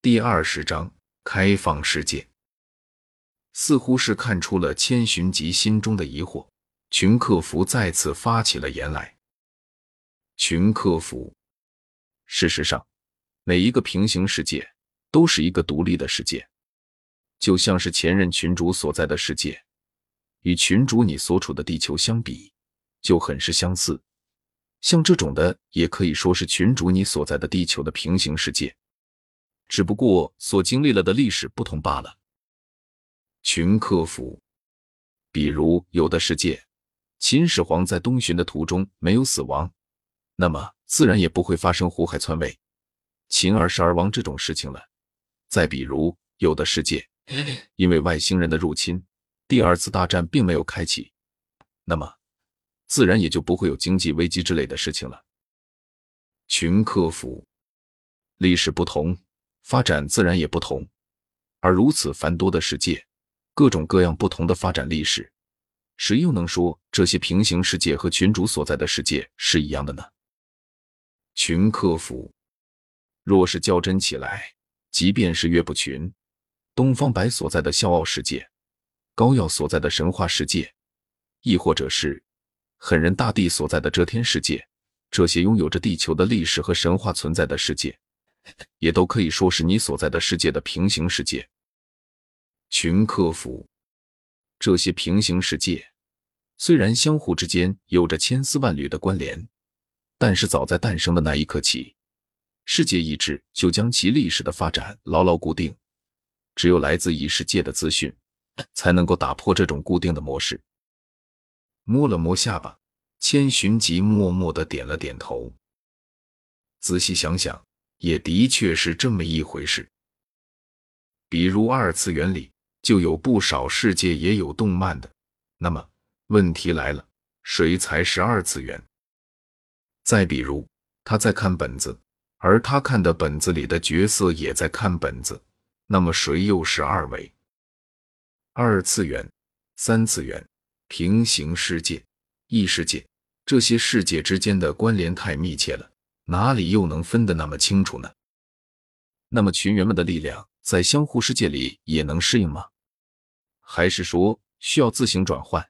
第二十章开放世界，似乎是看出了千寻疾心中的疑惑，群客服再次发起了言来。群客服，事实上，每一个平行世界都是一个独立的世界，就像是前任群主所在的世界，与群主你所处的地球相比，就很是相似。像这种的，也可以说是群主你所在的地球的平行世界。只不过所经历了的历史不同罢了。群客服，比如有的世界，秦始皇在东巡的途中没有死亡，那么自然也不会发生胡亥篡位、秦二世而亡这种事情了。再比如有的世界，因为外星人的入侵，第二次大战并没有开启，那么自然也就不会有经济危机之类的事情了。群客服，历史不同。发展自然也不同，而如此繁多的世界，各种各样不同的发展历史，谁又能说这些平行世界和群主所在的世界是一样的呢？群客服，若是较真起来，即便是岳不群、东方白所在的笑傲世界，高耀所在的神话世界，亦或者是狠人大帝所在的遮天世界，这些拥有着地球的历史和神话存在的世界。也都可以说是你所在的世界的平行世界。群客服，这些平行世界虽然相互之间有着千丝万缕的关联，但是早在诞生的那一刻起，世界意志就将其历史的发展牢牢固定。只有来自异世界的资讯，才能够打破这种固定的模式。摸了摸下巴，千寻疾默默的点了点头。仔细想想。也的确是这么一回事。比如二次元里就有不少世界也有动漫的，那么问题来了，谁才是二次元？再比如他在看本子，而他看的本子里的角色也在看本子，那么谁又是二维？二次元、三次元、平行世界、异世界，这些世界之间的关联太密切了。哪里又能分得那么清楚呢？那么群员们的力量在相互世界里也能适应吗？还是说需要自行转换？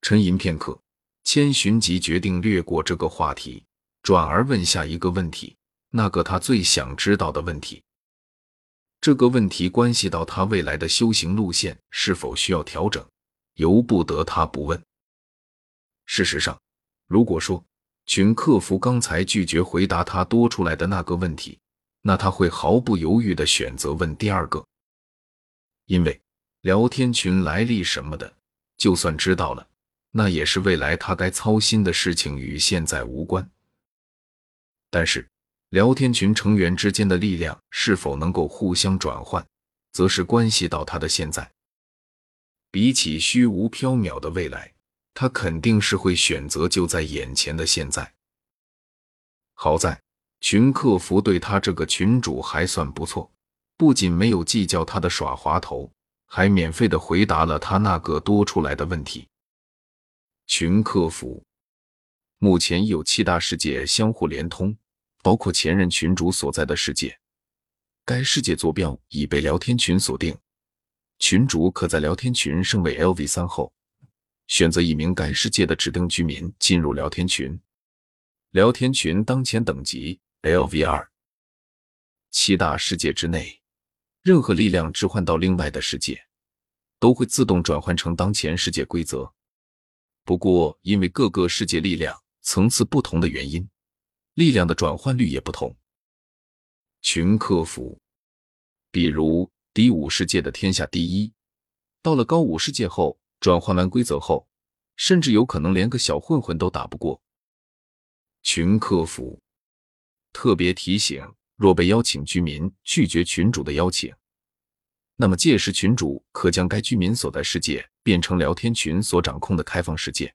沉吟片刻，千寻疾决定略过这个话题，转而问下一个问题，那个他最想知道的问题。这个问题关系到他未来的修行路线是否需要调整，由不得他不问。事实上，如果说，群客服刚才拒绝回答他多出来的那个问题，那他会毫不犹豫的选择问第二个，因为聊天群来历什么的，就算知道了，那也是未来他该操心的事情，与现在无关。但是聊天群成员之间的力量是否能够互相转换，则是关系到他的现在。比起虚无缥缈的未来。他肯定是会选择就在眼前的现在。好在群客服对他这个群主还算不错，不仅没有计较他的耍滑头，还免费的回答了他那个多出来的问题。群客服目前有七大世界相互连通，包括前任群主所在的世界。该世界坐标已被聊天群锁定，群主可在聊天群升为 LV 三后。选择一名该世界的指定居民进入聊天群，聊天群当前等级 LV 二。七大世界之内，任何力量置换到另外的世界，都会自动转换成当前世界规则。不过，因为各个世界力量层次不同的原因，力量的转换率也不同。群客服，比如低五世界的天下第一，到了高五世界后。转换完规则后，甚至有可能连个小混混都打不过。群客服特别提醒：若被邀请居民拒绝群主的邀请，那么届时群主可将该居民所在世界变成聊天群所掌控的开放世界。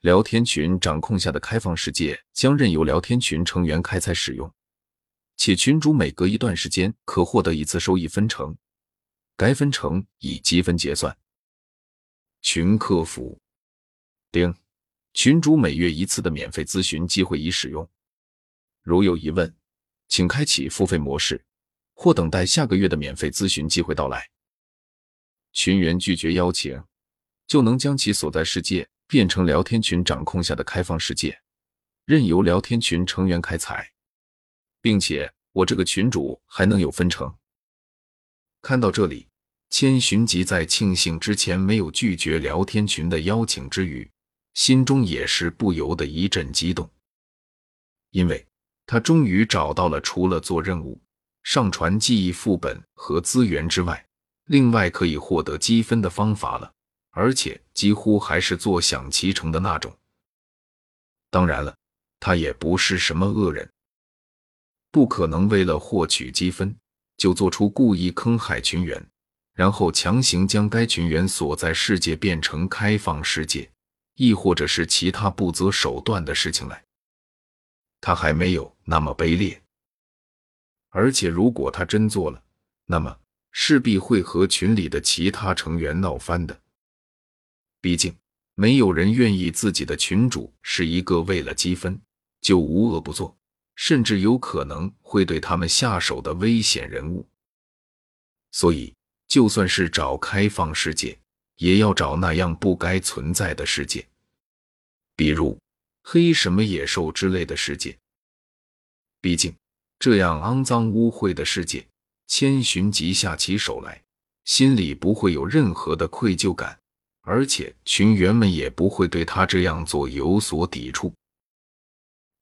聊天群掌控下的开放世界将任由聊天群成员开采使用，且群主每隔一段时间可获得一次收益分成，该分成以积分结算。群客服，丁，群主每月一次的免费咨询机会已使用，如有疑问，请开启付费模式，或等待下个月的免费咨询机会到来。群员拒绝邀请，就能将其所在世界变成聊天群掌控下的开放世界，任由聊天群成员开采，并且我这个群主还能有分成。看到这里，千寻疾在庆幸之前没有拒绝聊天群的邀请之余，心中也是不由得一阵激动，因为他终于找到了除了做任务、上传记忆副本和资源之外，另外可以获得积分的方法了，而且几乎还是坐享其成的那种。当然了，他也不是什么恶人，不可能为了获取积分。就做出故意坑害群员，然后强行将该群员所在世界变成开放世界，亦或者是其他不择手段的事情来。他还没有那么卑劣，而且如果他真做了，那么势必会和群里的其他成员闹翻的。毕竟没有人愿意自己的群主是一个为了积分就无恶不作。甚至有可能会对他们下手的危险人物，所以就算是找开放世界，也要找那样不该存在的世界，比如黑什么野兽之类的世界。毕竟这样肮脏污秽的世界，千寻疾下起手来，心里不会有任何的愧疚感，而且群员们也不会对他这样做有所抵触。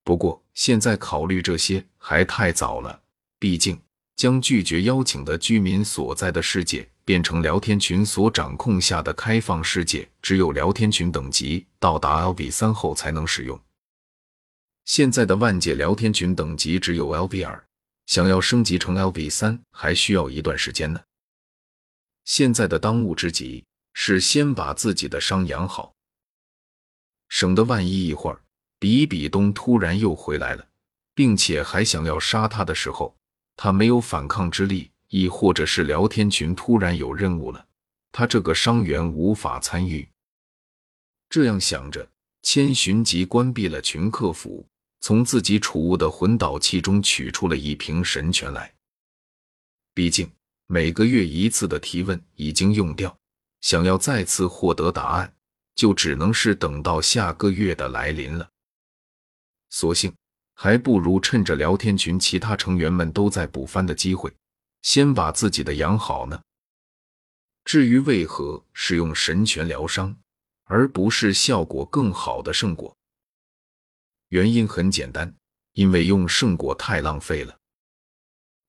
不过，现在考虑这些还太早了。毕竟，将拒绝邀请的居民所在的世界变成聊天群所掌控下的开放世界，只有聊天群等级到达 LV 三后才能使用。现在的万界聊天群等级只有 LV 二，想要升级成 LV 三还需要一段时间呢。现在的当务之急是先把自己的伤养好，省得万一一会儿。比比东突然又回来了，并且还想要杀他的时候，他没有反抗之力，亦或者是聊天群突然有任务了，他这个伤员无法参与。这样想着，千寻疾关闭了群客服，从自己储物的魂导器中取出了一瓶神泉来。毕竟每个月一次的提问已经用掉，想要再次获得答案，就只能是等到下个月的来临了。索性还不如趁着聊天群其他成员们都在补番的机会，先把自己的养好呢。至于为何使用神泉疗伤，而不是效果更好的圣果，原因很简单，因为用圣果太浪费了。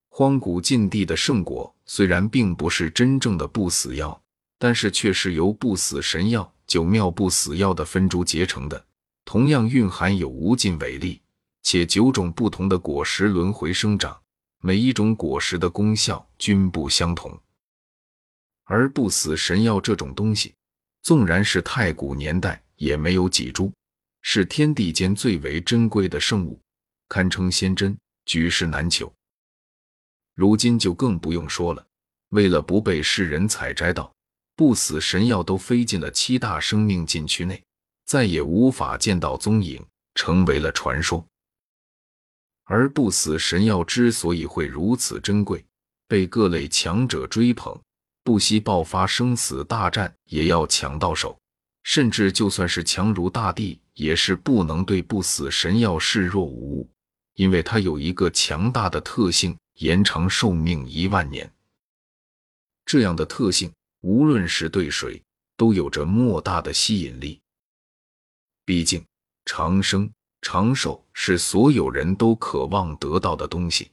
荒古禁地的圣果虽然并不是真正的不死药，但是却是由不死神药、九妙不死药的分株结成的。同样蕴含有无尽伟力，且九种不同的果实轮回生长，每一种果实的功效均不相同。而不死神药这种东西，纵然是太古年代也没有几株，是天地间最为珍贵的圣物，堪称仙珍，举世难求。如今就更不用说了，为了不被世人采摘到，不死神药都飞进了七大生命禁区内。再也无法见到踪影，成为了传说。而不死神药之所以会如此珍贵，被各类强者追捧，不惜爆发生死大战也要抢到手，甚至就算是强如大地，也是不能对不死神药视若无物，因为它有一个强大的特性：延长寿命一万年。这样的特性，无论是对谁，都有着莫大的吸引力。毕竟，长生长寿是所有人都渴望得到的东西。